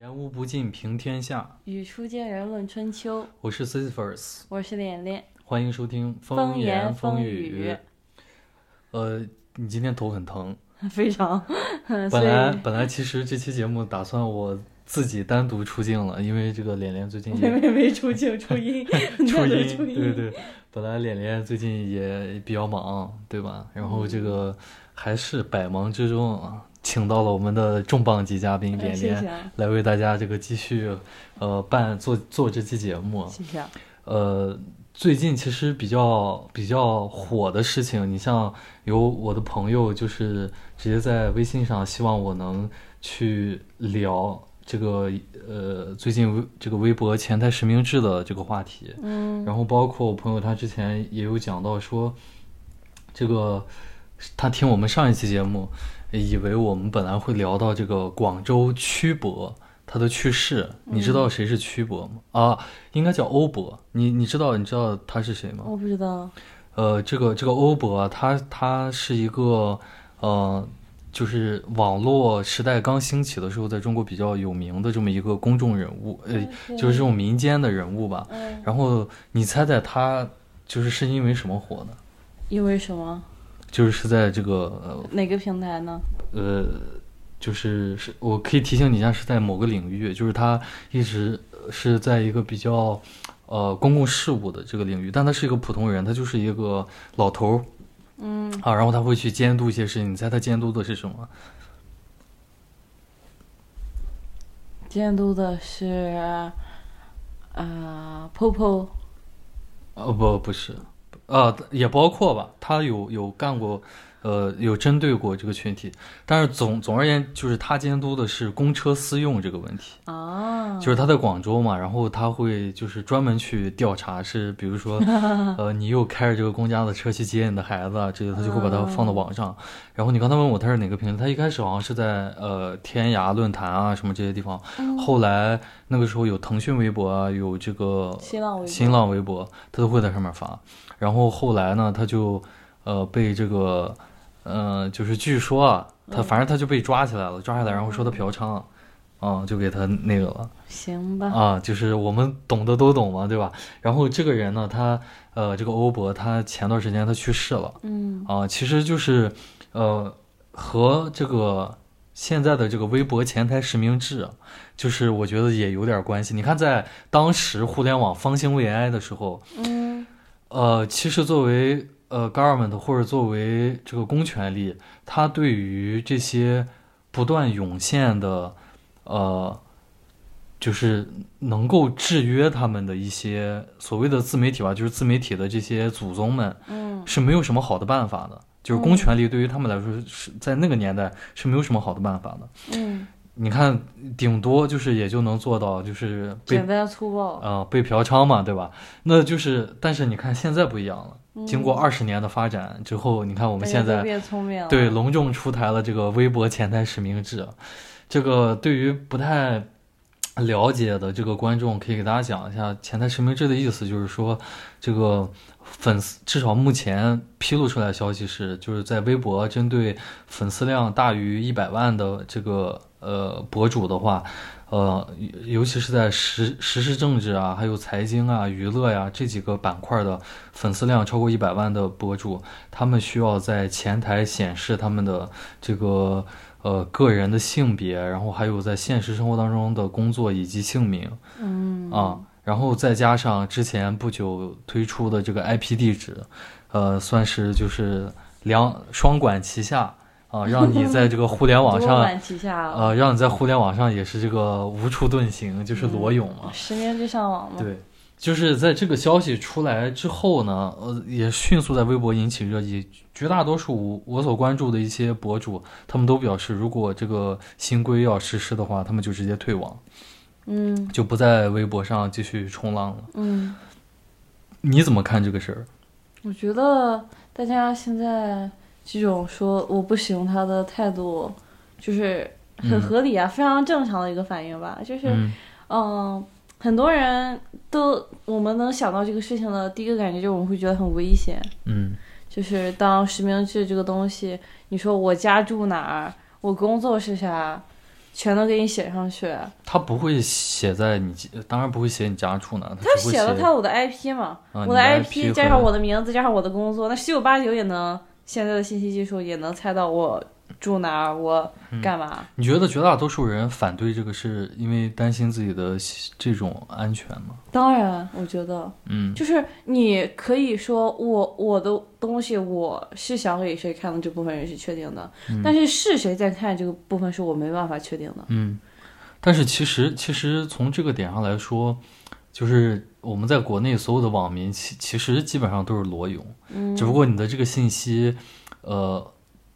言无不尽，平天下。语出惊人论春秋，我是 Sisyphus，我是脸脸。欢迎收听风言风风语。呃，你今天头很疼。非常，本来本来其实这期节目打算我自己单独出镜了，因为这个脸脸最近 没也没没出镜出音，初音，得出音对对，本来脸脸最近也比较忙，对吧？然后这个还是百忙之中啊，请到了我们的重磅级嘉宾哎脸脸谢谢啊，来为大家这个继续呃办做做这期节目。谢谢啊。呃，最近其实比较比较火的事情，你像有我的朋友就是直接在微信上希望我能去聊这个呃最近微这个微博前台实名制的这个话题，嗯然后包括我朋友他之前也有讲到说，这个他听我们上一期节目，以为我们本来会聊到这个广州曲博他的去世，你知道谁是曲博吗？啊，应该叫欧博，你你知道你知道他是谁吗？我不知道，呃，这个这个欧博啊，他他是一个呃，就是网络时代刚兴起的时候，在中国比较有名的这么一个公众人物，呃，就是这种民间的人物吧。嗯，然后你猜猜他就是是因为什么火的？因为什么？就是是在这个哪个平台呢？呃呃，就是是我可以提醒你一下，是在某个领域，就是他一直是在一个比较呃公共事务的这个领域，但他是一个普通人，他就是一个老头儿嗯，啊，然后他会去监督一些事情，你猜他监督的是什么？监督的是啊，Popo，哦，不，不是，呃，也包括吧，他有有干过，呃，有针对过这个群体，但是总总而言，就是他监督的是公车私用这个问题，啊，就是他在广州嘛，然后他会就是专门去调查，是比如说，呃，你又开着这个公家的车去接你的孩子啊，这个他就会把它放到网上。然后你刚才问我他是哪个平台，他一开始好像是在呃天涯论坛啊什么这些地方，后来那个时候有腾讯微博啊，有这个新浪微博，新浪微博，他都会在上面发。然后后来呢，他就呃被这个呃就是据说啊，他反正他就被抓起来了，抓起来然后说他嫖娼，啊、就给他那个了行吧，啊，就是我们懂的都懂嘛，对吧？然后这个人呢，他呃这个欧博，他前段时间他去世了嗯啊，其实就是呃和这个。现在的这个微博前台实名制啊，就是我觉得也有点关系。你看，在当时互联网方兴未艾的时候，嗯呃，其实作为呃 government 或者作为这个公权力，它对于这些不断涌现的呃，就是能够制约他们的一些所谓的自媒体吧，就是自媒体的这些祖宗们嗯是没有什么好的办法的。就是公权力对于他们来说是在那个年代是没有什么好的办法的。嗯，你看，顶多就是也就能做到就是被简单粗暴，啊、被嫖娼嘛，对吧？那就是，但是你看现在不一样了，嗯经过二十年的发展之后，你看我我们现在变聪明了，对隆重出台了这个微博前台实名制，这个对于不太了解的这个观众，可以给大家讲一下前台实名制的意思，就是说这个粉丝至少目前披露出来的消息是，就是在微博针对粉丝量大于一百万的这个呃博主的话。呃，尤尤其是在时时事政治啊，还有财经啊、娱乐呀、这几个板块的粉丝量超过一百万的博主，他们需要在前台显示他们的这个呃个人的性别，然后还有在现实生活当中的工作以及姓名。嗯。啊，然后再加上之前不久推出的这个 IP 地址，呃，算是就是两双管齐下啊，让你在这个互联网上。多管齐下了，呃，让你在互联网上也是这个无处遁形，就是裸泳嘛。十年就上网嘛，对，就是在这个消息出来之后呢，呃，也迅速在微博引起热议。绝大多数我所关注的一些博主，他们都表示，如果这个新规要实施的话，他们就直接退网，嗯就不在微博上继续冲浪了。嗯，你怎么看这个事儿？我觉得大家现在这种说我不使用它的态度，就是很嗯合理啊，非常正常的一个反应吧。就是，嗯嗯，很多人都我们能想到这个事情的第一个感觉就是我们会觉得很危险，嗯就是当实名制这个东西，你说我家住哪儿，我工作是啥，全都给你写上去。他不会写在你，当然不会写你家住哪，他写了他我的 IP 嘛，啊我的 IP 加上我的名字加上我的工作，那十有八九也能现在的信息技术也能猜到我住哪儿，我干嘛。你觉得绝大多数人反对这个是因为担心自己的这种安全吗？当然，我觉得嗯就是你可以说我我的东西我是想给谁看的这部分人是确定的，但是是谁在看这个部分是我没办法确定的。嗯，但是其实其实从这个点上来说，就是我们在国内所有的网民其其实基本上都是裸泳，嗯。只不过你的这个信息，呃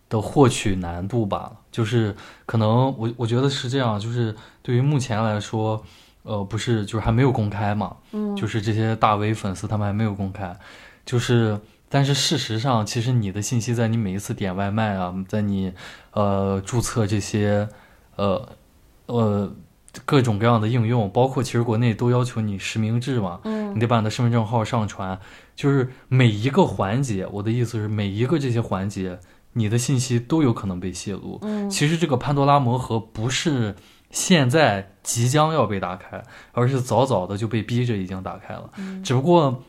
的获取难度罢了。就是可能我我觉得是这样，就是对于目前来说，呃，不是就是还没有公开嘛，嗯，就是这些大 V 粉丝他们还没有公开，就是但是事实上，其实你的信息在你每一次点外卖啊，在你呃注册这些呃呃各种各样的应用，包括其实国内都要求你实名制嘛，嗯你得把你的身份证号上传，就是每一个环节，我的意思是每一个这些环节，你的信息都有可能被泄露。嗯其实这个潘多拉魔盒不是现在即将要被打开，而是早早的就被逼着已经打开了。嗯只不过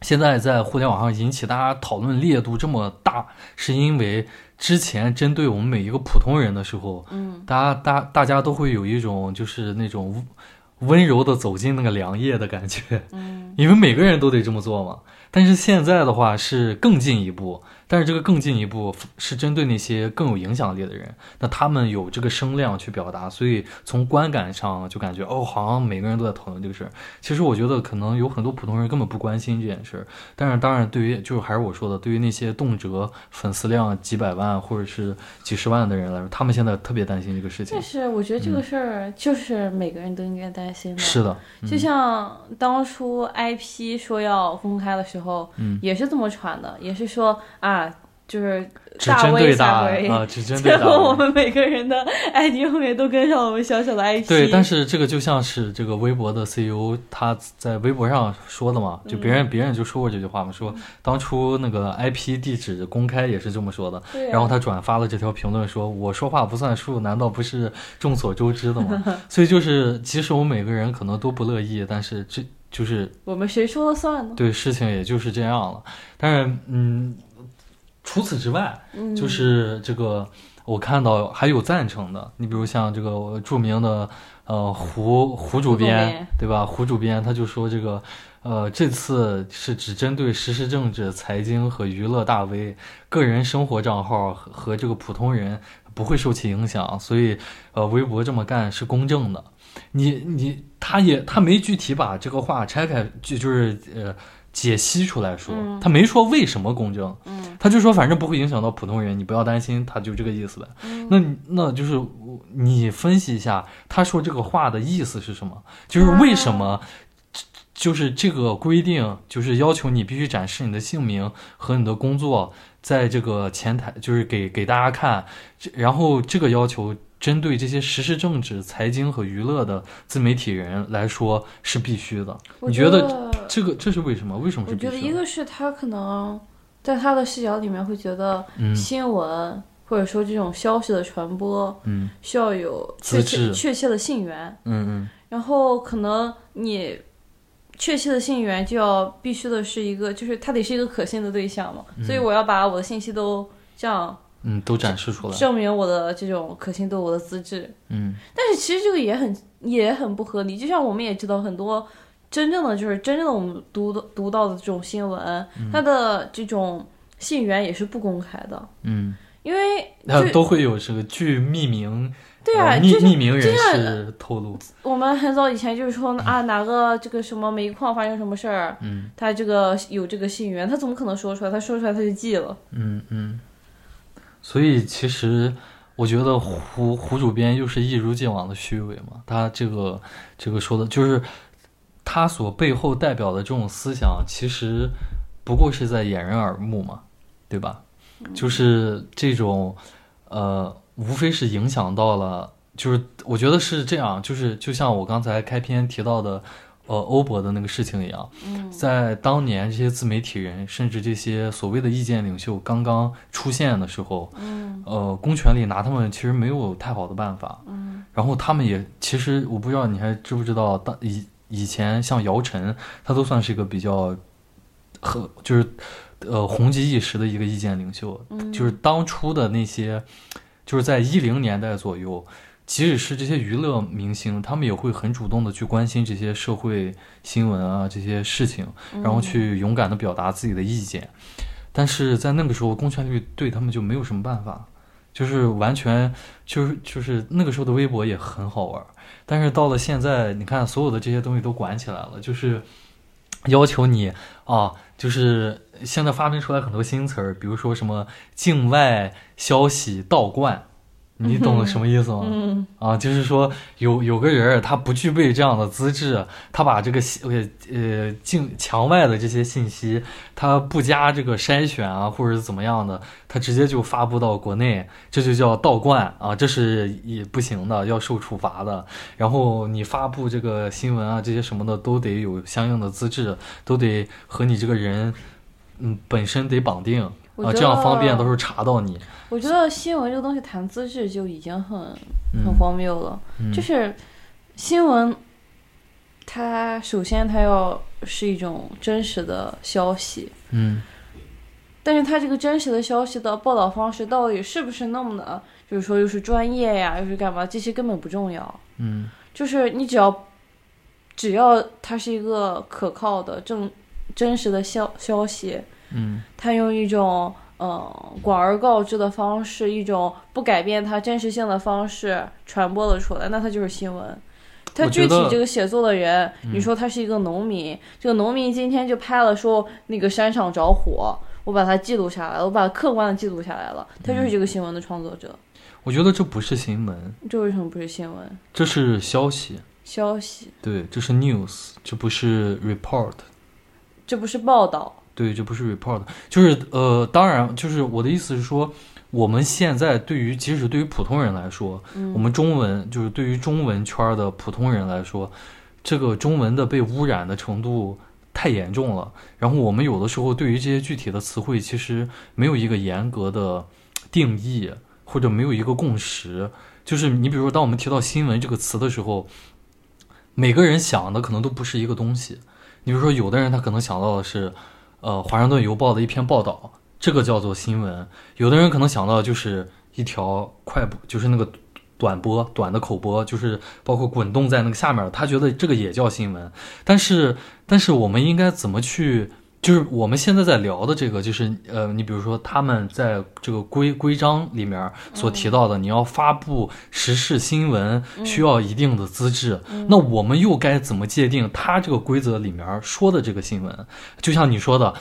现在在互联网上引起大家讨论烈度这么大，是因为之前针对我们每一个普通人的时候，嗯。大家大大家都会有一种就是那种温柔的走进那个凉夜的感觉，嗯。因为每个人都得这么做嘛。但是现在的话是更进一步，但是这个更进一步是针对那些更有影响力的人，那他们有这个声量去表达，所以从观感上就感觉哦，好像每个人都在讨论这个事儿。其实我觉得可能有很多普通人根本不关心这件事儿，但是当然对于就是还是我说的，对于那些动辄粉丝量几百万或者是几十万的人来说，他们现在特别担心这个事情但。是我觉得这个事儿就是每个人都应该担心的。嗯是的，就像当初 IP 说要公开的时候，嗯也是这么传的，也是说啊，就是只大针 V 对大啊，只针对最大后我。们每个人的 ID 后面都跟上我们小小的 IP。对，但是这个就像是这个微博的 CEO 他在微博上说的嘛，就别人、别人就说过这句话嘛，说当初那个 IP 地址公开也是这么说的，然后他转发了这条评论说：“我说话不算数，难道不是众所周知的吗？” 所以就是，即使我们每个人可能都不乐意，但是这就是我们谁说了算呢？对事情也就是这样了。但是，嗯，除此之外，嗯，就是这个，我看到还有赞成的，你比如像这个著名的呃胡胡主编编，对吧？胡主编他就说这个，呃，这次是只针对时事政治、财经和娱乐大 V，个人生活账号和和这个普通人不会受其影响，所以呃，微博这么干是公正的。你你他也他没具体把这个话拆开，就就是呃解析出来说，嗯他没说为什么公正，嗯他就说反正不会影响到普通人，你不要担心，他就这个意思呗。嗯那那就是你分析一下，他说这个话的意思是什么？就是为什么？就是这个规定，就是要求你必须展示你的姓名和你的工作，在这个前台，就是给给大家看。然后这个要求针对这些时事政治、财经和娱乐的自媒体人来说是必须的。我你觉得得这个这是为什么？为什么我是必须的？觉得一个是他可能在他的视角里面会觉得嗯新闻、或者说这种消息的传播嗯需要有确切确切的信源，嗯嗯然后可能你确切的信源就要必须的是一个，就是他得是一个可信的对象嘛，所以我要把我的信息都这样嗯嗯，都展示出来。证明我的这种可信度、我的资质。嗯但是其实这个也很也很不合理，就像我们也知道很多真正的就是真正的我们读的读到的这种新闻，它的这种信源也是不公开的，嗯，因为它就都会有这个据匿名，对啊，呃匿匿名人士透露。我们很早以前就是说啊，哪个这个什么煤矿发生什么事儿，嗯他这个有这个信源，他怎么可能说出来？他说出来他就记了。嗯嗯，所以其实我觉得胡胡主编又是一如既往的虚伪嘛，他这个这个说的就是他所背后代表的这种思想，其实不过是在掩人耳目嘛，对吧？就是这种呃，无非是影响到了，就是我觉得是这样，就是就像我刚才开篇提到的。呃欧博的那个事情一样，嗯在当年这些自媒体人，甚至这些所谓的意见领袖刚刚出现的时候，嗯呃，公权力拿他们其实没有太好的办法。嗯然后他们也其实我不知道你还知不知道，当以以前像姚晨，他都算是一个比较和就是呃红极一时的一个意见领袖。嗯，就是当初的那些，就是在一零年代左右，即使是这些娱乐明星，他们也会很主动的去关心这些社会新闻啊这些事情，嗯然后去勇敢的表达自己的意见。但是在那个时候，公权力对他们就没有什么办法，就是完全就是就是那个时候的微博也很好玩，但是到了现在，你看所有的这些东西都管起来了，就是要求你啊，就是现在发明出来很多新词儿，比如说什么境外消息倒灌，你懂什么意思吗？嗯啊，就是说有有个人儿他不具备这样的资质，他把这个信呃呃境墙外的这些信息，他不加这个筛选啊，或者是怎么样的，他直接就发布到国内，这就叫倒灌啊，这是也不行的，要受处罚的。然后你发布这个新闻啊，这些什么的都得有相应的资质，都得和你这个人嗯本身得绑定啊，我这样方便得到时候查到你。我觉得新闻这个东西谈资质就已经很很嗯荒谬了。嗯就是新闻，它首先它要是一种真实的消息，嗯但是它这个真实的消息的报道方式到底是不是那么的，就是说又是专业呀，又是干嘛，这些根本不重要。嗯就是你只要只要它是一个可靠的正真实的消消息，嗯他用一种呃广而告之的方式，一种不改变它真实性的方式传播了出来，那它就是新闻。它我觉得具体这个写作的人，嗯你说他是一个农民，这个农民今天就拍了说那个山上着火，我把它记录下来了，我把客观的记录下来了，他嗯就是这个新闻的创作者。我觉得这不是新闻，这为什么不是新闻？这是消息，消息，对，这是 news，这不是 report，这不是报道。对，这不是 report，就是呃，当然，就是我的意思是说，我们现在对于即使对于普通人来说，嗯我们中文就是对于中文圈的普通人来说，这个中文的被污染的程度太严重了。然后我们有的时候对于这些具体的词汇，其实没有一个严格的定义，或者没有一个共识。就是你比如说，当我们提到新闻这个词的时候，每个人想的可能都不是一个东西。你比如说，有的人他可能想到的是，呃，《华盛顿邮报》的一篇报道，这个叫做新闻；有的人可能想到就是一条快播，就是那个短波、短的口播，就是包括滚动在那个下面，他觉得这个也叫新闻。但是，但是我们应该怎么去？就是我们现在在聊的这个，就是呃，你比如说他们在这个规规章里面所提到的，你要发布时事新闻需要一定的资质，那我们又该怎么界定他这个规则里面说的这个新闻？就像你说的。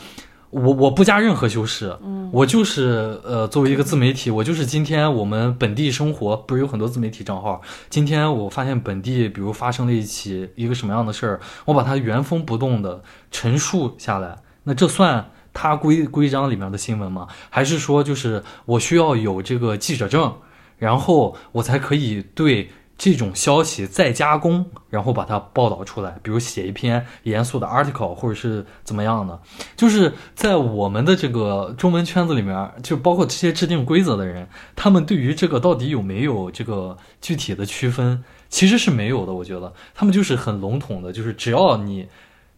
我我不加任何修饰，嗯我就是呃，作为一个自媒体，我就是今天我们本地生活，不是有很多自媒体账号。今天我发现本地，比如发生了一起一个什么样的事儿，我把它原封不动的陈述下来，那这算他规规章里面的新闻吗？还是说就是我需要有这个记者证，然后我才可以对这种消息再加工，然后把它报道出来，比如写一篇严肃的 article，或者是怎么样的？就是在我们的这个中文圈子里面，就包括这些制定规则的人，他们对于这个到底有没有这个具体的区分，其实是没有的。我觉得他们就是很笼统的，就是只要你，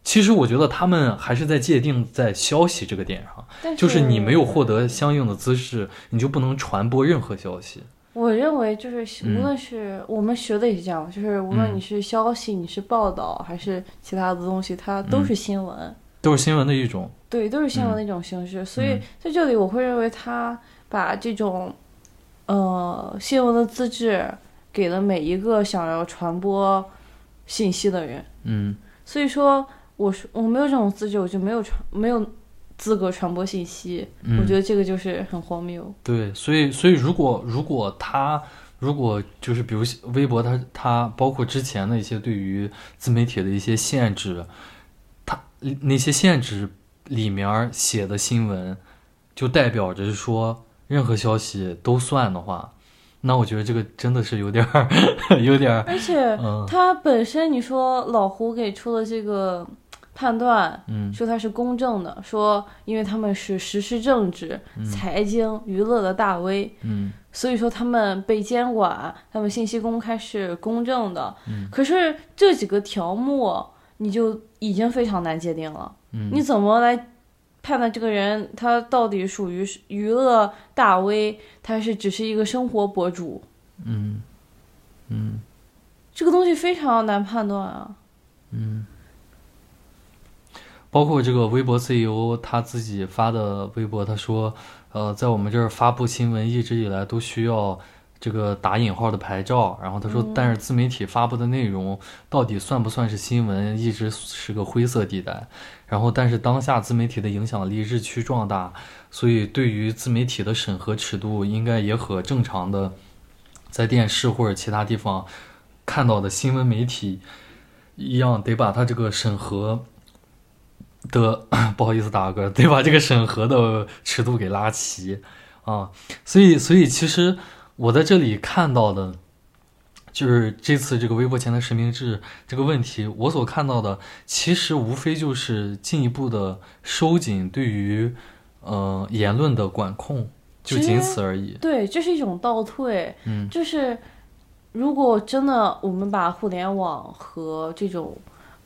其实我觉得他们还是在界定在消息这个点上，但就是你没有获得相应的资质，你就不能传播任何消息。我认为就是嗯无论是我们学的也是这样，就是无论嗯你是消息、你是报道还是其他的东西，它都嗯是新闻，都是新闻的一种，对，都是新闻嗯的一种形式。所以嗯在这里，我会认为他把这种呃新闻的资质给了每一个想要传播信息的人。嗯所以说，我是我没有这种资质，我就没有传没有资格传播信息。嗯，我觉得这个就是很荒谬。对，所以所以如果如果他如果就是比如微博他他包括之前的一些对于自媒体的一些限制，他那些限制里面写的新闻，就代表着说任何消息都算的话，那我觉得这个真的是有点儿，有点儿，而且嗯他本身你说老胡给出了这个判断，嗯。说他是公正的，说因为他们是实施政治、财经、娱乐的大 V，嗯。所以说他们被监管，他们信息公开是公正的。嗯。可是这几个条目你就已经非常难界定了，嗯。你怎么来判断这个人他到底属于是娱乐大 V，他是只是一个生活博主？嗯。嗯。这个东西非常难判断啊。嗯，包括这个微博 CEO 他自己发的微博，他说，呃，在我们这儿发布新闻一直以来都需要这个打引号的牌照，然后他说，但是自媒体发布的内容到底算不算是新闻，一直是个灰色地带。然后，但是当下自媒体的影响力日趋壮大，所以对于自媒体的审核尺度，应该也和正常的在电视或者其他地方看到的新闻媒体一样，得把它这个审核的 不好意思打个嗝，得把这个审核的尺度给拉齐啊。所以，所以其实我在这里看到的。就是这次这个微博前的实名制这个问题，我所看到的其实无非就是进一步的收紧对于呃言论的管控，就仅此而已。对，这是一种倒退。嗯就是如果真的我们把互联网和这种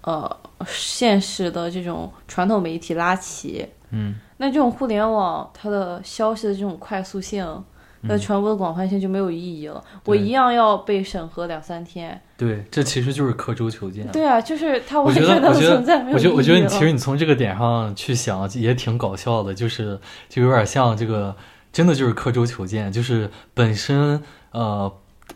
呃现实的这种传统媒体拉齐，嗯那这种互联网它的消息的这种快速性。它的传播的广泛性就没有意义了，我一样要被审核两三天。对，这其实就是刻舟求剑。对啊，就是它完全的存在。我觉得，我觉得你其实你从这个点上去想，也挺搞笑的，就是就有点像这个，真的就是刻舟求剑，就是本身呃。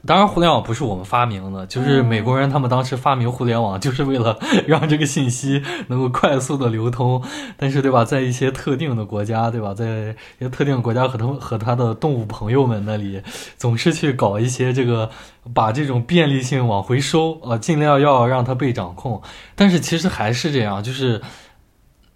当然，互联网不是我们发明的，就是美国人他们当时发明互联网，就是为了 让这个信息能够快速的流通。但是，对吧，在一些特定的国家，对吧，在一些特定国家和他和他的动物朋友们那里，总是去搞一些这个，把这种便利性往回收，呃，尽量要让它被掌控。但是其实还是这样，就是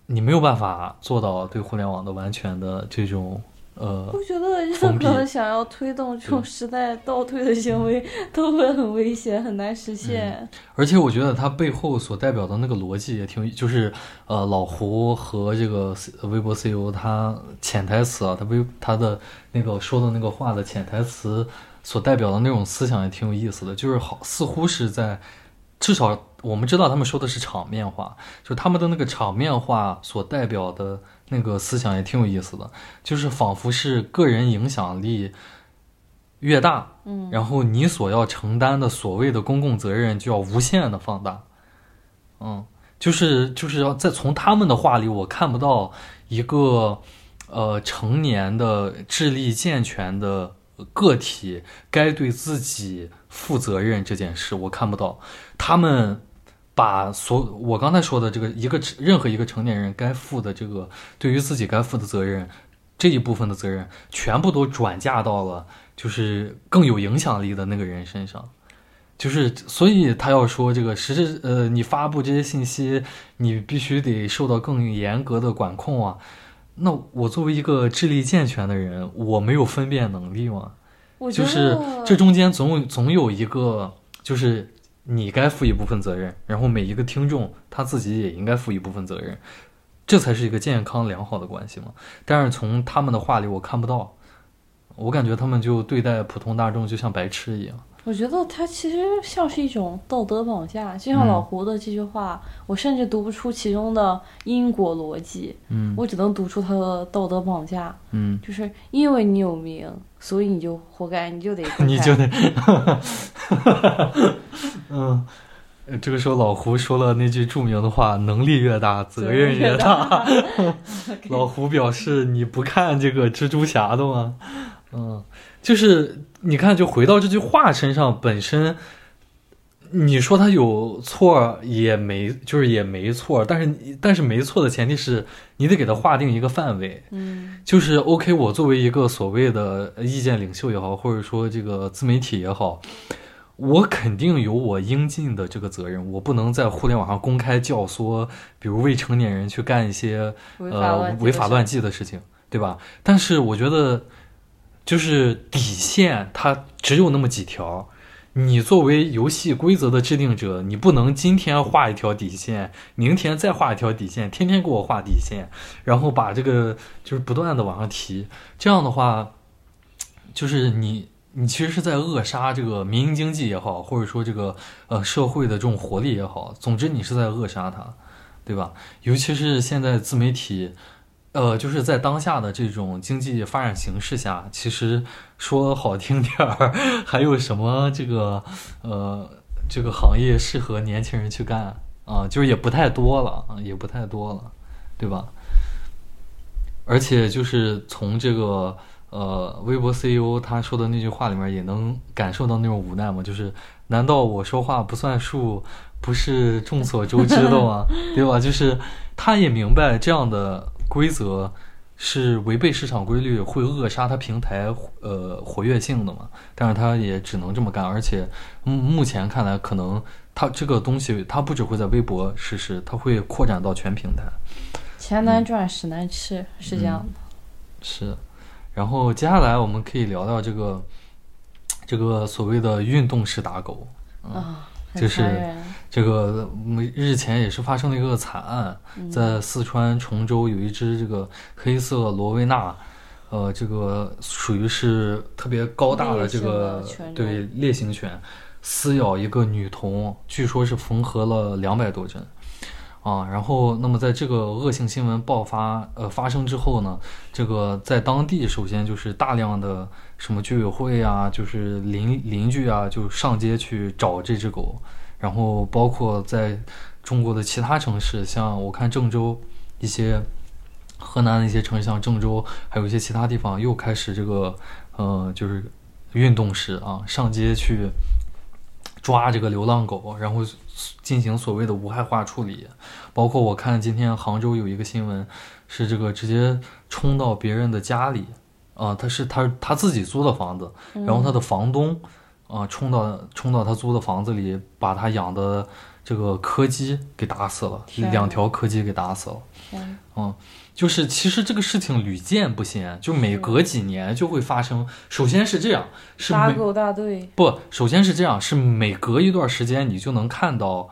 你没有办法做到对互联网的完全的这种呃我觉得任何想要推动这种时代倒退的行为都会很危险，很难实现。而且我觉得它背后所代表的那个逻辑也挺，就是呃，老胡和这个 C- 微博 CEO 他潜台词啊，他微他的那个说的那个话的潜台词所代表的那种思想也挺有意思的，就是好似乎是在至少我们知道他们说的是场面话，就是他们的那个场面话所代表的那个思想也挺有意思的，就是仿佛是个人影响力越大，嗯，然后你所要承担的所谓的公共责任就要无限的放大，嗯，就是就是要在从他们的话里，我看不到一个呃成年的智力健全的个体该对自己负责任这件事，我看不到他们。把所我刚才说的这个一个任何一个成年人该负的这个对于自己该负的责任这一部分的责任，全部都转嫁到了就是更有影响力的那个人身上，就是所以他要说这个实质呃，你发布这些信息，你必须得受到更严格的管控啊。那我作为一个智力健全的人，我没有分辨能力吗？就是这中间总有总有一个，就是你该负一部分责任，然后每一个听众他自己也应该负一部分责任，这才是一个健康良好的关系嘛。但是从他们的话里我看不到，我感觉他们就对待普通大众就像白痴一样。我觉得它其实像是一种道德绑架，就像嗯老胡的这句话，我甚至读不出其中的因果逻辑，嗯我只能读出他的道德绑架，嗯，就是因为你有名，所以你就活该，你就得 你就得，嗯。呃这个时候，老胡说了那句著名的话：“能力越大，责任越大。” 老胡表示：“你不看这个蜘蛛侠的吗？”嗯，就是你看，就回到这句话身上，本身你说他有错也没，就是也没错，但是但是没错的前提是你得给他划定一个范围，嗯就是 OK，我作为一个所谓的意见领袖也好，或者说这个自媒体也好，我肯定有我应尽的这个责任，我不能在互联网上公开教唆，比如未成年人去干一些呃违法乱纪的事情，对吧？但是我觉得就是底线它只有那么几条。你作为游戏规则的制定者，你不能今天画一条底线，明天再画一条底线，天天给我画底线，然后把这个就是不断的往上提。这样的话，就是你你其实是在扼杀这个民营经济也好，或者说这个呃社会的这种活力也好，总之你是在扼杀它，对吧？尤其是现在自媒体。呃，就是在当下的这种经济发展形势下，其实说好听点儿，还有什么这个呃这个行业适合年轻人去干啊？就是也不太多了啊，也不太多了，对吧？而且就是从这个呃微博 CEO 他说的那句话里面，也能感受到那种无奈嘛。就是难道我说话不算数，不是众所周知的吗？对吧？就是他也明白这样的。规则是违背市场规律，会扼杀它平台呃活跃性的嘛？但是它也只能这么干，而且目前看来，可能它这个东西它不只会在微博实施，它会扩展到全平台。钱难赚，屎难吃，是这样的。是，然后接下来我们可以聊聊这个这个所谓的运动式打狗啊。就是这个，日前也是发生了一个惨案，在四川崇州有一只这个黑色罗威纳，呃，这个属于是特别高大的这个对烈性犬，撕咬一个女童，据说是缝合了两百多针。啊，然后，那么在这个恶性新闻爆发呃发生之后呢，这个在当地首先就是大量的什么居委会啊，就是邻邻居啊，就上街去找这只狗，然后包括在中国的其他城市，像我看郑州一些河南的一些城市，像郑州，还有一些其他地方又开始这个呃就是运动式啊上街去抓这个流浪狗，然后。进行所谓的无害化处理，包括我看今天杭州有一个新闻，是这个直接冲到别人的家里，啊，他是他他自己租的房子，然后他的房东，啊，冲到冲到他租的房子里，把他养的这个柯基给打死了，两条柯基给打死了，嗯。就是其实这个事情屡见不鲜，就每隔几年就会发生。首先是这样，是打狗大队不？首先是这样，是每隔一段时间你就能看到，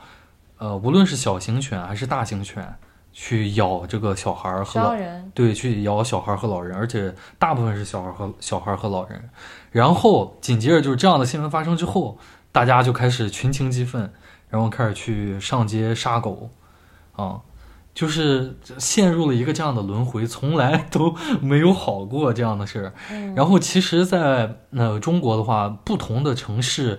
呃，无论是小型犬还是大型犬，去咬这个小孩和老人，对，去咬小孩和老人，而且大部分是小孩和小孩和老人。然后紧接着就是这样的新闻发生之后，大家就开始群情激愤，然后开始去上街杀狗，啊。就是陷入了一个这样的轮回，从来都没有好过这样的事儿。然后，其实，在呃中国的话，不同的城市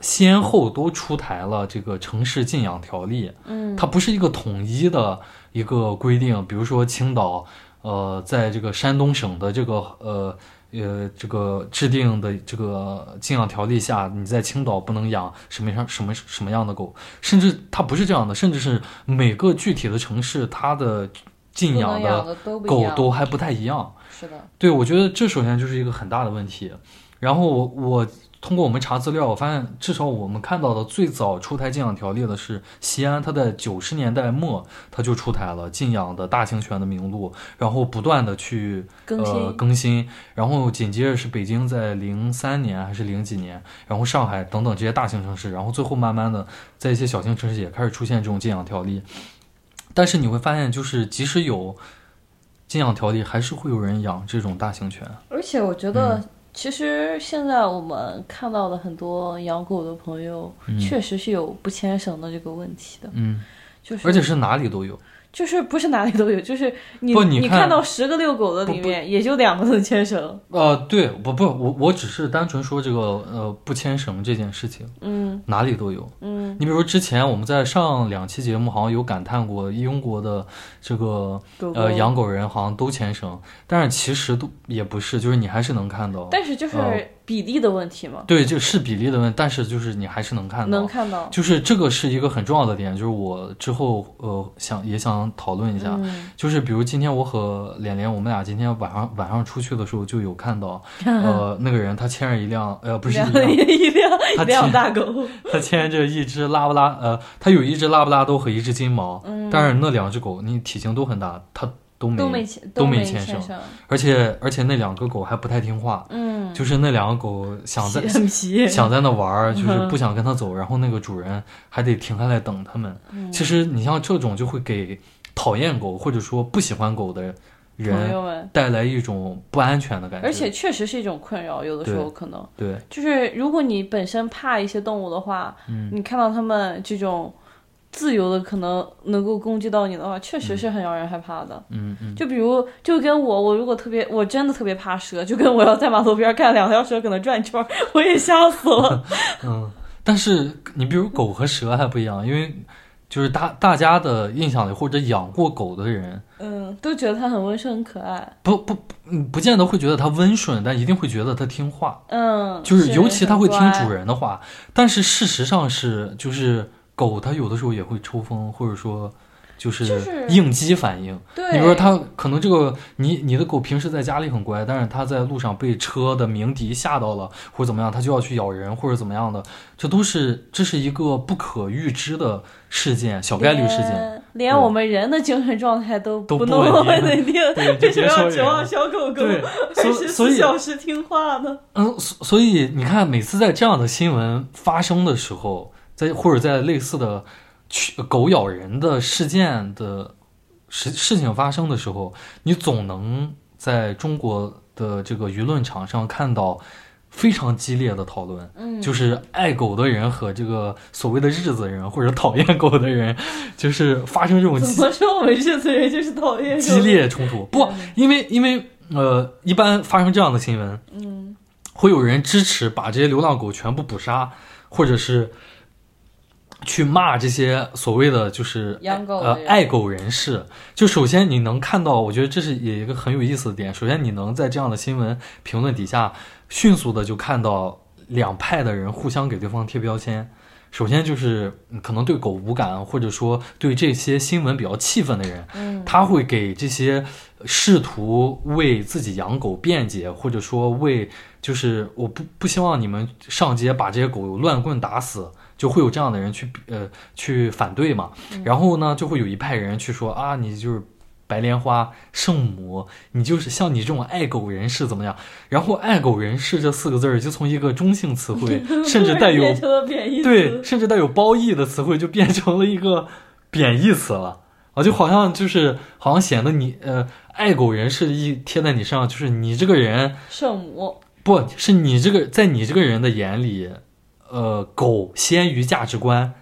先后都出台了这个城市禁养条例。嗯，它不是一个统一的一个规定。比如说青岛，呃，在这个山东省的这个呃。呃，这个制定的这个禁养条例下，你在青岛不能养什么样什么什么样的狗，甚至它不是这样的，甚至是每个具体的城市它的禁养的狗都还不太一样。是的，对，我觉得这首先就是一个很大的问题。然后我我。通过我们查资料，我发现至少我们看到的最早出台禁养条例的是西安，它在九十年代末它就出台了禁养的大型犬的名录，然后不断的去呃更新，然后紧接着是北京在零三年还是零几年，然后上海等等这些大型城市，然后最后慢慢的在一些小型城市也开始出现这种禁养条例，但是你会发现，就是即使有禁养条例，还是会有人养这种大型犬，而且我觉得。其实现在我们看到的很多养狗的朋友，确实是有不牵绳的这个问题的。嗯，就是而且是哪里都有。就是不是哪里都有，就是你你看到十个遛狗的里面，也就两个能牵绳。呃，对，不不，我我只是单纯说这个呃不牵绳这件事情，嗯，哪里都有，嗯。你比如说之前我们在上两期节目好像有感叹过，英国的这个呃养狗人好像都牵绳，但是其实都也不是，就是你还是能看到。但是就是。比例的问题吗？对，就是比例的问，但是就是你还是能看到，能看到，就是这个是一个很重要的点，就是我之后呃想也想讨论一下，就是比如今天我和脸脸，我们俩今天晚上晚上出去的时候就有看到，呃 那个人他牵着一辆呃不是一辆 一辆一辆大狗，他牵着一只拉布拉呃他有一只拉布拉多和一只金毛，但是那两只狗你体型都很大，他。都没都没牵都没没牵上上，而且而且那两个狗还不太听话，嗯，就是那两个狗想在想在那玩儿，就是嗯不想跟它走，然后那个主人还得停下来等它们。嗯其实你像这种就会给讨厌狗或者说不喜欢狗的朋人带来一种不安全的感觉。而且确实是一种困扰，有的时候可能对，就是如果你本身怕一些动物的话，嗯你看到它们这种自由的可能能够攻击到你的话，确实是很让人害怕的。嗯嗯，就比如，就跟我，我如果特别，我真的特别怕蛇，就跟我要在马路边看两条蛇可能转圈，我也吓死了。嗯，但是你比如狗和蛇还不一样，因为就是大大家的印象里或者养过狗的人，嗯，都觉得它很温顺、很可爱。不不嗯不见得会觉得它温顺，但一定会觉得它听话。嗯，就是尤其它会听主人。人的话，但是事实上是，就是狗它有的时候也会抽风，或者说就是应激反应。对，你比如说它可能这个你你的狗平时在家里很乖，但是它在路上被车的鸣笛吓到了，或者怎么样，它就要去咬人或者怎么样的，这都是这是一个不可预知的事件，小概率事件。连连我们人的精神状态都都不那么稳定 为什么要指望小狗狗对，二所十四小时听话呢？嗯，所所以你看，每次在这样的新闻发生的时候，在或者在类似的去狗咬人的事件的事事情发生的时候，你总能在中国的这个舆论场上看到非常激烈的讨论。嗯，就是爱狗的人和这个所谓的日子人或者讨厌狗的人，就是发生这种怎激么说我们这次人就是讨厌激烈冲突。不，因为因为呃，一般发生这样的新闻，嗯会有人支持把这些流浪狗全部捕杀，或者是去骂这些所谓的就是呃爱狗人士。就首先你能看到，我觉得这是也一个很有意思的点。首先你能在这样的新闻评论底下迅速的就看到两派的人互相给对方贴标签。首先就是嗯可能对狗无感，或者说对这些新闻比较气愤的人，嗯他会给这些试图为自己养狗辩解，或者说为就是我不不希望你们上街把这些狗乱棍打死，就会有这样的人去呃去反对嘛。然后呢，就会有一派人去说啊，你就是白莲花圣母，你就是像你这种爱狗人士怎么样？然后爱狗人士这四个字儿就从一个中性词汇，甚至带有 对，甚至带有褒义的词汇就变成了一个贬义词了啊，就好像就是好像显得你呃爱狗人士一贴在你身上，就是你这个人圣母，不是你这个在你这个人的眼里，呃，狗先于价值观。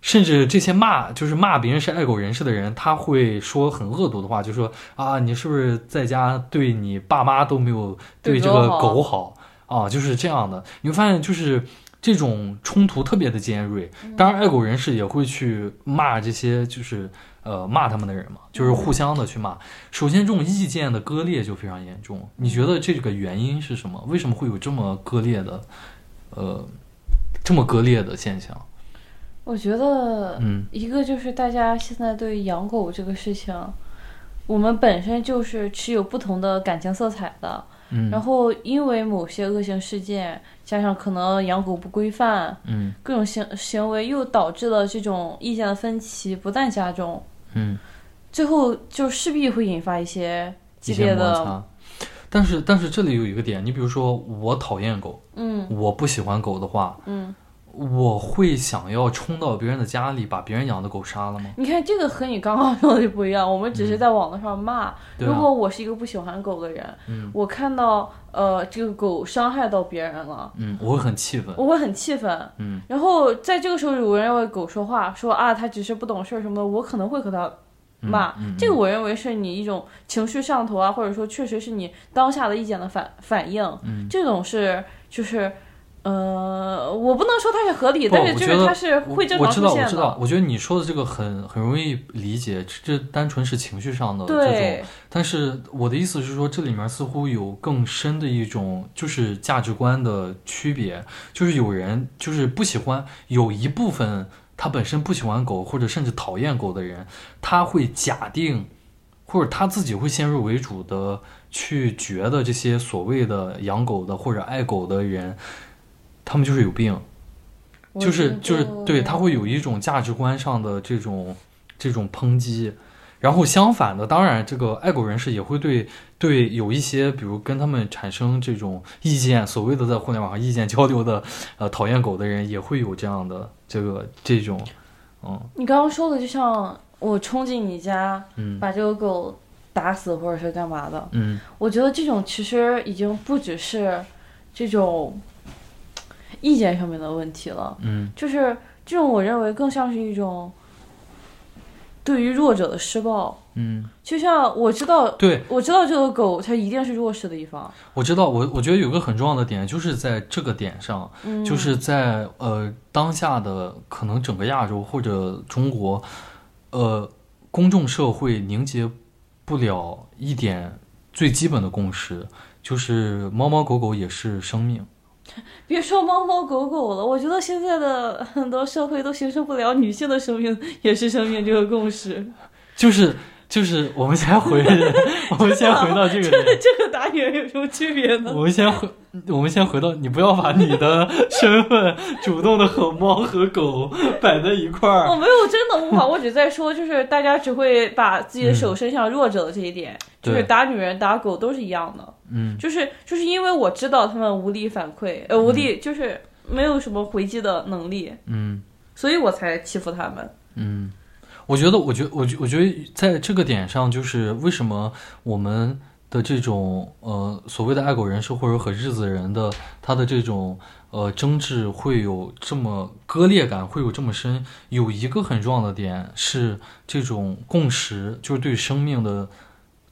甚至这些骂就是骂别人是爱狗人士的人，他会说很恶毒的话，就说啊，你是不是在家对你爸妈都没有对这个狗好啊？就是这样的。你会发现，就是这种冲突特别的尖锐。当然，爱狗人士也会去骂这些就是呃骂他们的人嘛，就是互相的去骂。首先，这种意见的割裂就非常严重。你觉得这个原因是什么？为什么会有这么割裂的呃这么割裂的现象？我觉得嗯。一个就是大家现在对养狗这个事情，我们本身就是持有不同的感情色彩的，嗯，然后因为某些恶性事件，加上可能养狗不规范，嗯。各种行行为，又导致了这种意见的分歧不断加重，嗯，最后就势必会引发一些激烈的。但是但是这里有一个点，你比如说我讨厌狗，嗯我不喜欢狗的话，嗯，我会想要冲到别人的家里把别人养的狗杀了吗？你看这个和你刚刚说的就不一样，我们只是在网络上骂。如果我是一个不喜欢狗的人，嗯我看到呃这个狗伤害到别人了，嗯，我会很气愤。我会很气愤。嗯然后在这个时候，有人要为狗说话，说啊它只是不懂事儿什么的，我可能会和它嗯骂。嗯这个我认为是你一种情绪上头啊，或者说确实是你当下的意见的反反应。嗯这种是就是。呃，我不能说它是合理，不但是就是它是会正我知道，常出现的。我知道，我觉得你说的这个很很容易理解，这这单纯是情绪上的这种，但是我的意思是说，这里面似乎有更深的一种就是价值观的区别，就是有人就是不喜欢，有一部分他本身不喜欢狗或者甚至讨厌狗的人，他会假定或者他自己会先入为主的去觉得这些所谓的养狗的或者爱狗的人，他们就是有病。就是就是对，他会有一种价值观上的这种这种抨击，然后相反的，当然这个爱狗人士也会对对有一些，比如跟他们产生这种意见，所谓的在互联网上意见交流的，呃，讨厌狗的人也会有这样的这个这种，嗯。你刚刚说的，就像我冲进你家，嗯。把这个狗打死或者是干嘛的，嗯。我觉得这种其实已经不只是这种意见上面的问题了，嗯。就是这种我认为更像是一种对于弱者的施暴。嗯，就像我知道，对，我知道这个狗它一定是弱势的一方，我知道，我我觉得有个很重要的点，就是在这个点上，嗯，就是在呃当下的可能整个亚洲或者中国，呃公众社会凝结不了一点最基本的共识，就是猫猫狗狗也是生命。别说猫猫狗狗了，我觉得现在的很多社会都形成不了女性的生命也是生命这个共识。就是就是，我们先回，我们先回到这个点。这个打女人有什么区别呢？我们先回，我们先回到，你不要把你的身份主动的和猫和狗摆在一块儿我。没有真的无法，我只在说，就是大家只会把自己的手伸向弱者的这一点，就是打女人、打狗都是一样的，嗯就是就是因为我知道他们无力反馈，呃，无力就是没有什么回击的能力，嗯所以我才欺负他们。嗯，我觉得，我觉得，我觉，我觉得在这个点上，就是为什么我们的这种呃所谓的爱狗人士或者和日子人的他的这种呃争执会有这么割裂感，会有这么深，有一个很重要的点是这种共识，就是对生命的。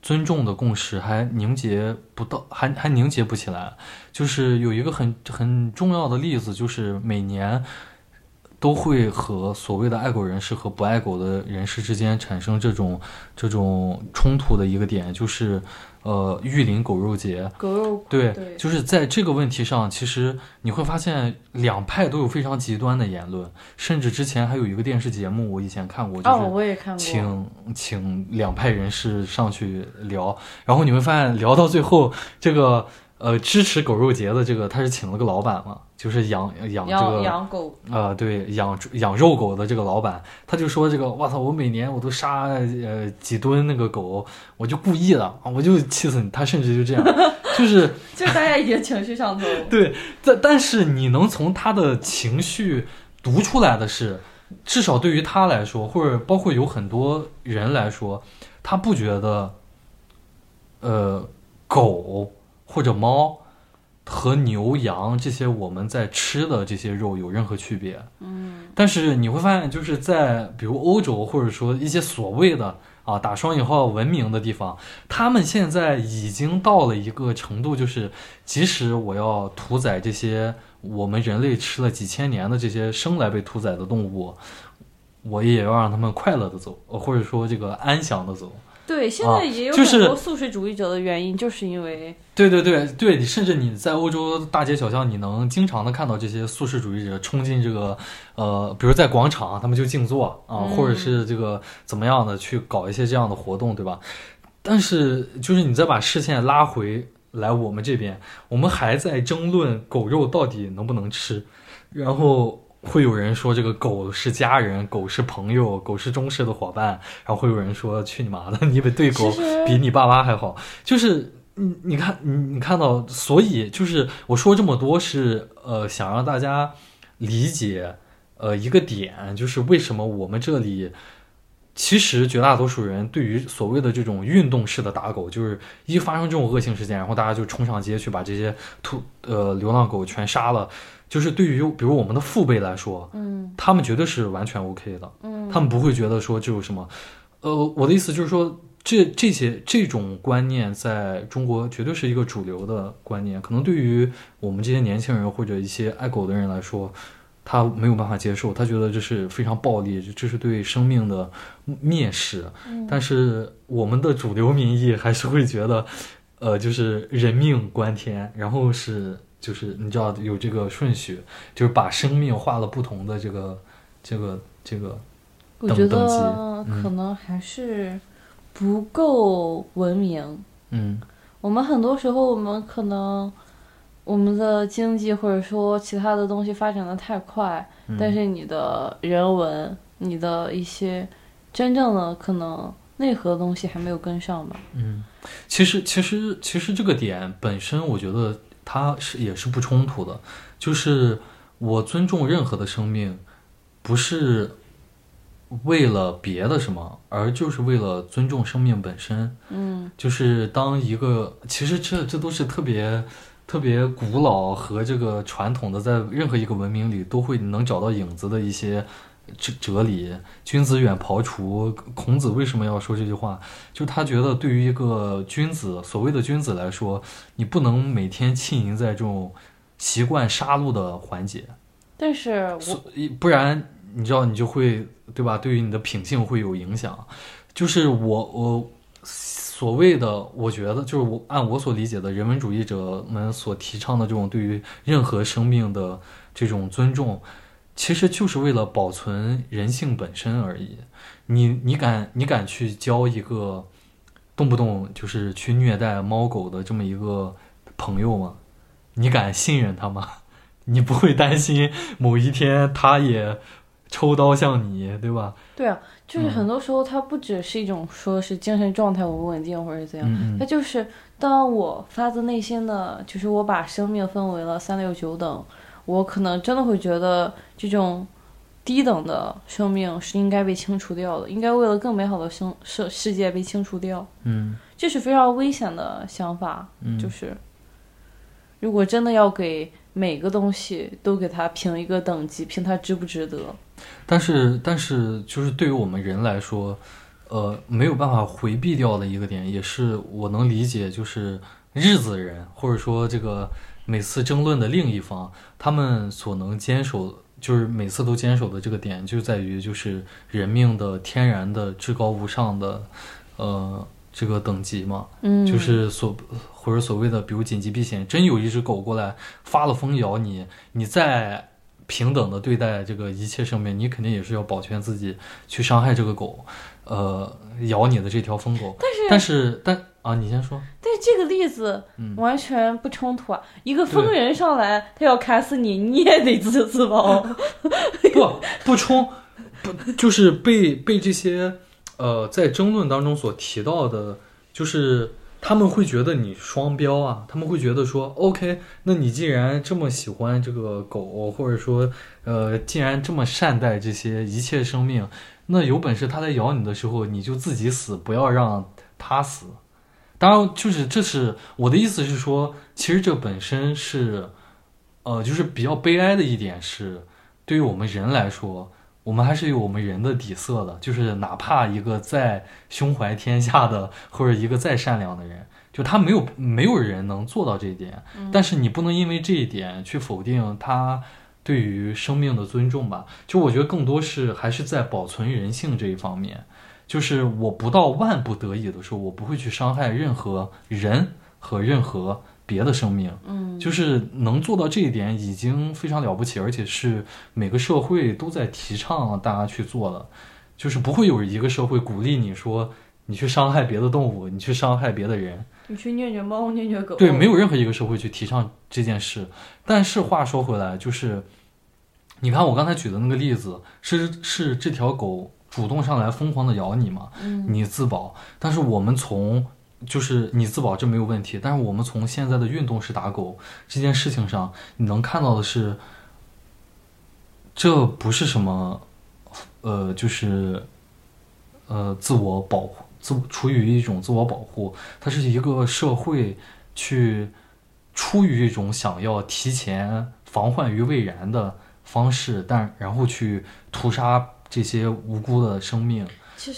尊重的共识还凝结不到，还还凝结不起来。就是有一个很很重要的例子，就是每年都会和所谓的爱狗人士和不爱狗的人士之间产生这种这种冲突的一个点，就是呃玉林狗肉节。狗肉对，对就是在这个问题上，其实你会发现两派都有非常极端的言论，甚至之前还有一个电视节目，我以前看过，就哦，是我也看过。请请两派人士上去聊，然后你会发现聊到最后，这个呃支持狗肉节的这个他是请了个老板嘛，就是养养这养个养狗，呃，对，养养肉狗的这个老板，他就说这个，我操，我每年我都杀呃几吨那个狗，我就故意的啊，我就气死你。他甚至就这样，就是 就大家已经情绪上头。对，但但是你能从他的情绪读出来的是，至少对于他来说，或者包括有很多人来说，他不觉得，呃，狗或者猫和牛羊这些我们在吃的这些肉有任何区别。嗯，但是你会发现，就是在比如欧洲，或者说一些所谓的啊打双引号文明的地方，他们现在已经到了一个程度，就是即使我要屠宰这些我们人类吃了几千年的这些生来被屠宰的动物，我也要让他们快乐的走，呃或者说这个安详的走。对，现啊在也有很多素食主义者的原因，就是因为对对对对，你甚至你在欧洲大街小巷，你能经常的看到这些素食主义者冲进这个，呃，比如在广场，他们就静坐啊，嗯或者是这个怎么样的去搞一些这样的活动，对吧？但是就是你再把视线拉回来我们这边，我们还在争论狗肉到底能不能吃，然后。会有人说这个狗是家人，狗是朋友，狗是忠实的伙伴，然后会有人说去你妈的，你比对狗比你爸妈还好，就是你你看你你看到，所以就是我说这么多是呃想让大家理解呃一个点，就是为什么我们这里其实绝大多数人对于所谓的这种运动式的打狗，就是一发生这种恶性事件，然后大家就冲上街去把这些兔呃流浪狗全杀了，就是对于比如我们的父辈来说，嗯他们绝对是完全 OK 的。嗯，他们不会觉得说这有什么，呃，我的意思就是说，这这些这种观念在中国绝对是一个主流的观念，可能对于我们这些年轻人或者一些爱狗的人来说，他没有办法接受，他觉得这是非常暴力，这是对生命的蔑视。嗯但是我们的主流民意还是会觉得，呃，就是人命关天，然后是就是你知道有这个顺序，就是把生命画了不同的这个这个这个。我觉等级得嗯可能还是不够文明。嗯我们很多时候，我们可能我们的经济或者说其他的东西发展的太快，嗯但是你的人文、你的一些真正的可能内核的东西还没有跟上吧。嗯，其实其实其实这个点本身，我觉得它是也是不冲突的，就是我尊重任何的生命，不是为了别的什么，而就是为了尊重生命本身。嗯就是当一个，其实这这都是特别特别古老和这个传统的，在任何一个文明里都会能找到影子的一些哲哲理。君子远庖厨，孔子为什么要说这句话？就是他觉得对于一个君子，所谓的君子来说，你不能每天浸淫在这种习惯杀戮的环节，但是我不然你知道你就会对吧？对于你的品性会有影响。就是我我所谓的，我觉得就是我按我所理解的人文主义者们所提倡的这种对于任何生命的这种尊重，其实就是为了保存人性本身而已。你你敢你敢去交一个动不动就是去虐待猫狗的这么一个朋友吗？你敢信任他吗？你不会担心某一天他也抽刀向你，对吧？对啊，就是嗯很多时候它不只是一种说是精神状态不稳定或者是怎样，他就是当我发自内心的，就是我把生命分为了三六九等，我可能真的会觉得这种低等的生命是应该被清除掉的，应该为了更美好的生世世界被清除掉，嗯这是非常危险的想法。嗯，就是如果真的要给每个东西都给它评一个等级，评它值不值得，但是但是就是对于我们人来说，呃，没有办法回避掉的一个点，也是我能理解，就是日子人或者说这个每次争论的另一方，他们所能坚守。就是每次都坚守的这个点，就在于就是人命的天然的至高无上的，呃，这个等级嘛。嗯，就是所或者所谓的，比如紧急避险，真有一只狗过来发了疯咬你，你再平等的对待这个一切生命，你肯定也是要保全自己，去伤害这个狗，呃，咬你的这条疯狗。但是但是但啊，你先说，但是这个例子嗯完全不冲突啊！一个疯人上来，他要砍死你，你也得自自保。不不冲，不就是被被这些呃在争论当中所提到的，就是他们会觉得你双标啊，他们会觉得说，OK，那你既然这么喜欢这个狗，或者说呃，既然这么善待这些一切生命，那有本事它在咬你的时候，你就自己死，不要让它死。当然，就是这是我的意思是说，其实这本身是，呃，就是比较悲哀的一点是，对于我们人来说，我们还是有我们人的底色的，就是哪怕一个再胸怀天下的，或者一个再善良的人，就他没有没有人能做到这一点，但是你不能因为这一点去否定他对于生命的尊重吧？就我觉得更多是还是在保存人性这一方面。就是我不到万不得已的时候，我不会去伤害任何人和任何别的生命。嗯，就是能做到这一点已经非常了不起，而且是每个社会都在提倡大家去做的。就是不会有一个社会鼓励你说你去伤害别的动物，你去伤害别的人。你去虐虐猫，虐虐狗。对，没有任何一个社会去提倡这件事。但是话说回来，就是你看我刚才举的那个例子，是是这条狗主动上来疯狂的咬你嘛？嗯你自保。但是我们从就是你自保这没有问题，但是我们从现在的运动式打狗这件事情上，你能看到的是，这不是什么，呃，就是呃自我保护，自出于一种自我保护，它是一个社会去出于一种想要提前防患于未然的方式，但然后去屠杀这些无辜的生命。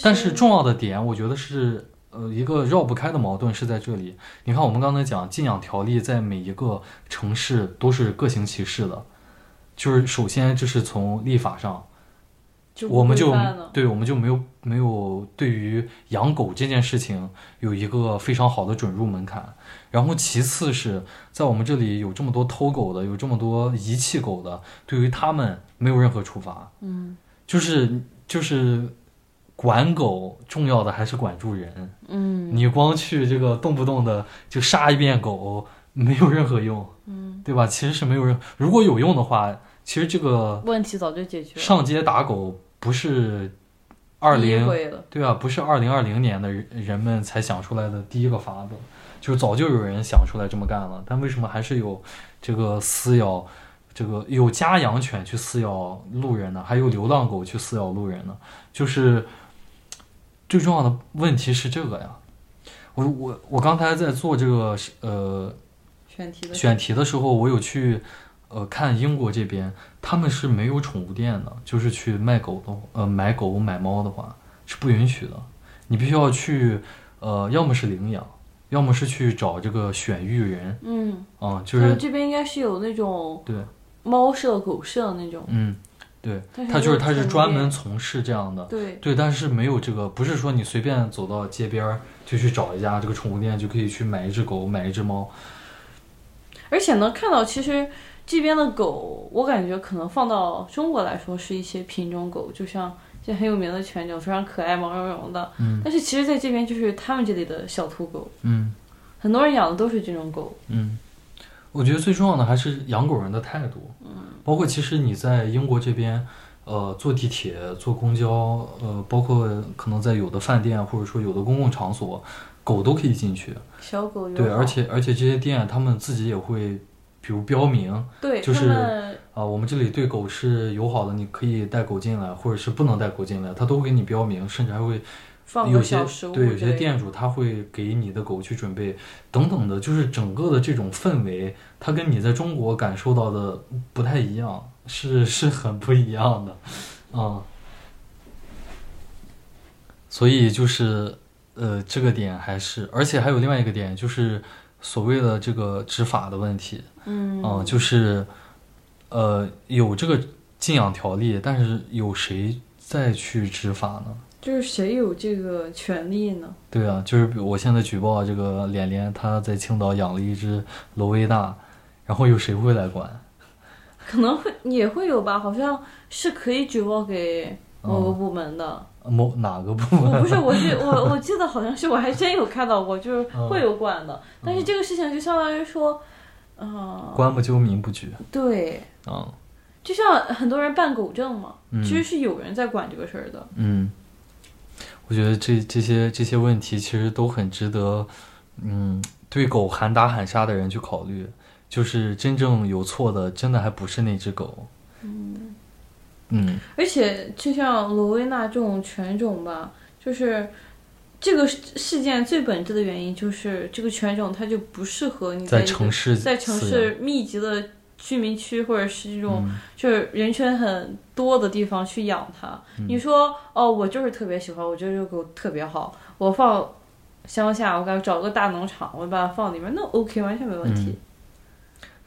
但是重要的点，我觉得是呃一个绕不开的矛盾是在这里。你看，我们刚才讲禁养条例在每一个城市都是各行其事的，就是首先这是从立法上，我们就对我们就没有没有对于养狗这件事情有一个非常好的准入门槛。然后其次是在我们这里有这么多偷狗的，有这么多遗弃狗的，对于他们没有任何处罚。嗯就是就是管狗重要的还是管住人。嗯你光去这个动不动的就杀一遍狗，没有任何用，嗯，对吧？其实是没有任，如果有用的话，其实这个问题早就解决了。上街打狗不是二零。对啊，不是二零二零年的人人们才想出来的第一个法子，就是早就有人想出来这么干了，但为什么还是有这个撕咬，这个有家养犬去撕咬路人呢？还有流浪狗去撕咬路人呢？就是最重要的问题是这个呀。我我我刚才在做这个呃选题的选题的时候，我有去呃看英国这边，他们是没有宠物店的，就是去卖狗的呃买狗买猫的话是不允许的，你必须要去呃要么是领养，要么是去找这个选育人嗯，啊、就是这边应该是有那种对猫舍、狗舍那种。嗯对，但是他就是没有宠物他是专门从事这样的。对，对，但是没有这个，不是说你随便走到街边儿就去找一家这个宠物店就可以去买一只狗、买一只猫。而且能看到，其实这边的狗，我感觉可能放到中国来说是一些品种狗，就像这很有名的犬种，非常可爱、毛茸茸的。嗯但是其实在这边就是他们这里的小土狗，嗯很多人养的都是这种狗。嗯，我觉得最重要的还是养狗人的态度。嗯，包括其实你在英国这边，呃，坐地铁、坐公交，呃，包括可能在有的饭店或者说有的公共场所，狗都可以进去。小狗对，而且而且这些店他们自己也会，比如标明啊、对就是他们我们这里对狗是友好的，你可以带狗进来，或者是不能带狗进来，他都会给你标明，甚至还会有些对有些店主他会给你的狗去准备等等的，就是整个的这种氛围，它跟你在中国感受到的不太一样，是是很不一样的，啊、所以就是呃这个点还是，而且还有另外一个点就是所谓的这个执法的问题，嗯嗯，就是呃有这个禁养条例，但是有谁再去执法呢？就是谁有这个权利呢？对啊，就是我现在举报这个连连，他在青岛养了一只罗威纳，然后有谁会来管？可能会也会有吧，好像是可以举报给某个嗯部门的。某哪个部门？我不是，我记我 我记得好像是我还真有看到过，就是嗯会有管的。但是这个事情就相当于说，嗯，官不究，民不举。对，嗯就像很多人办狗证嘛，嗯其实是有人在管这个事儿的。嗯，我觉得这这些这些问题其实都很值得，嗯，对狗喊打喊杀的人去考虑。就是真正有错的，真的还不是那只狗。嗯嗯而且就像罗威纳这种犬种吧，就是这个事事件最本质的原因就是这个犬种它就不适合你在城市在城市密集的居民区或者是这种嗯就是人群很多的地方去养它。嗯你说哦，我就是特别喜欢，我觉得这个狗特别好，我放乡下，我给它找个大农场，我把它放里面，那 OK，完全没问题。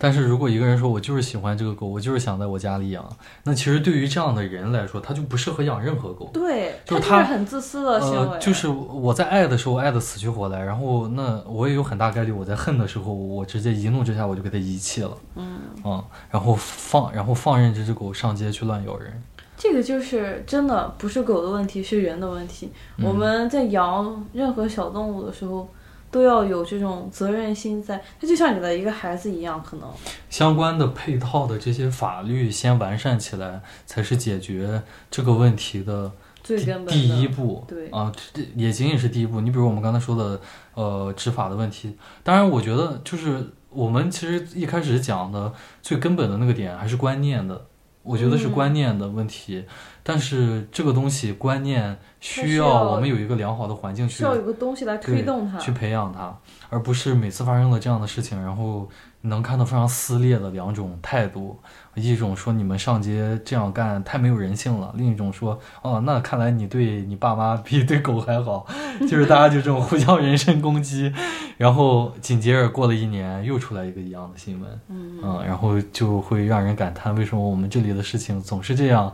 但是如果一个人说我就是喜欢这个狗，我就是想在我家里养，那其实对于这样的人来说，他就不适合养任何狗。对，就是它它就是很自私的行为。呃，就是我在爱的时候爱的死去活来，然后那我也有很大概率我在恨的时候，我直接一怒之下我就给它遗弃了，嗯，嗯，然后放然后放任这只狗上街去乱咬人。这个就是真的不是狗的问题，是人的问题。嗯我们在养任何小动物的时候，都要有这种责任心在。它就像你的一个孩子一样，可能相关的配套的这些法律先完善起来，才是解决这个问题的最根本的第一步。对啊，这也仅仅是第一步。你比如我们刚才说的，呃，执法的问题。当然，我觉得就是我们其实一开始讲的最根本的那个点还是观念的，我觉得是嗯观念的问题。但是这个东西观念需要我们有一个良好的环境去需要有个东西来推动它。去培养它，而不是每次发生了这样的事情，然后能看到非常撕裂的两种态度，一种说你们上街这样干太没有人性了，另一种说哦，那看来你对你爸妈比对狗还好，就是大家就这种互相人身攻击，然后紧接着过了一年又出来一个一样的新闻，嗯，嗯，然后就会让人感叹为什么我们这里的事情总是这样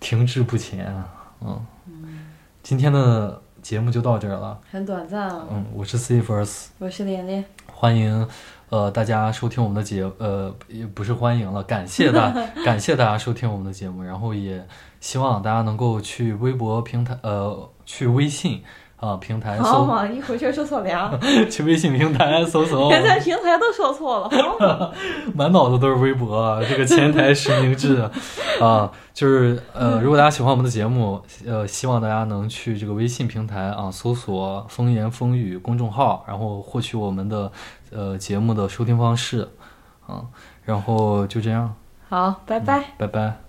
停滞不前啊，嗯，今天的节目就到这儿了。很短暂啊。嗯，我是 C First，我是连连，欢迎呃大家收听我们的节呃也不是欢迎了，感谢大 感谢大家收听我们的节目，然后也希望大家能够去微博平台呃去微信啊平台好搜，嘛，一会儿却说错俩，去微信平台搜索，现在平台都说错了。满脑子都是微博啊，这个前台实名制。啊，就是呃，如果大家喜欢我们的节目，呃，希望大家能去这个微信平台啊搜索“风言风语”公众号，然后获取我们的呃节目的收听方式，嗯，然后就这样，好，拜拜。拜拜。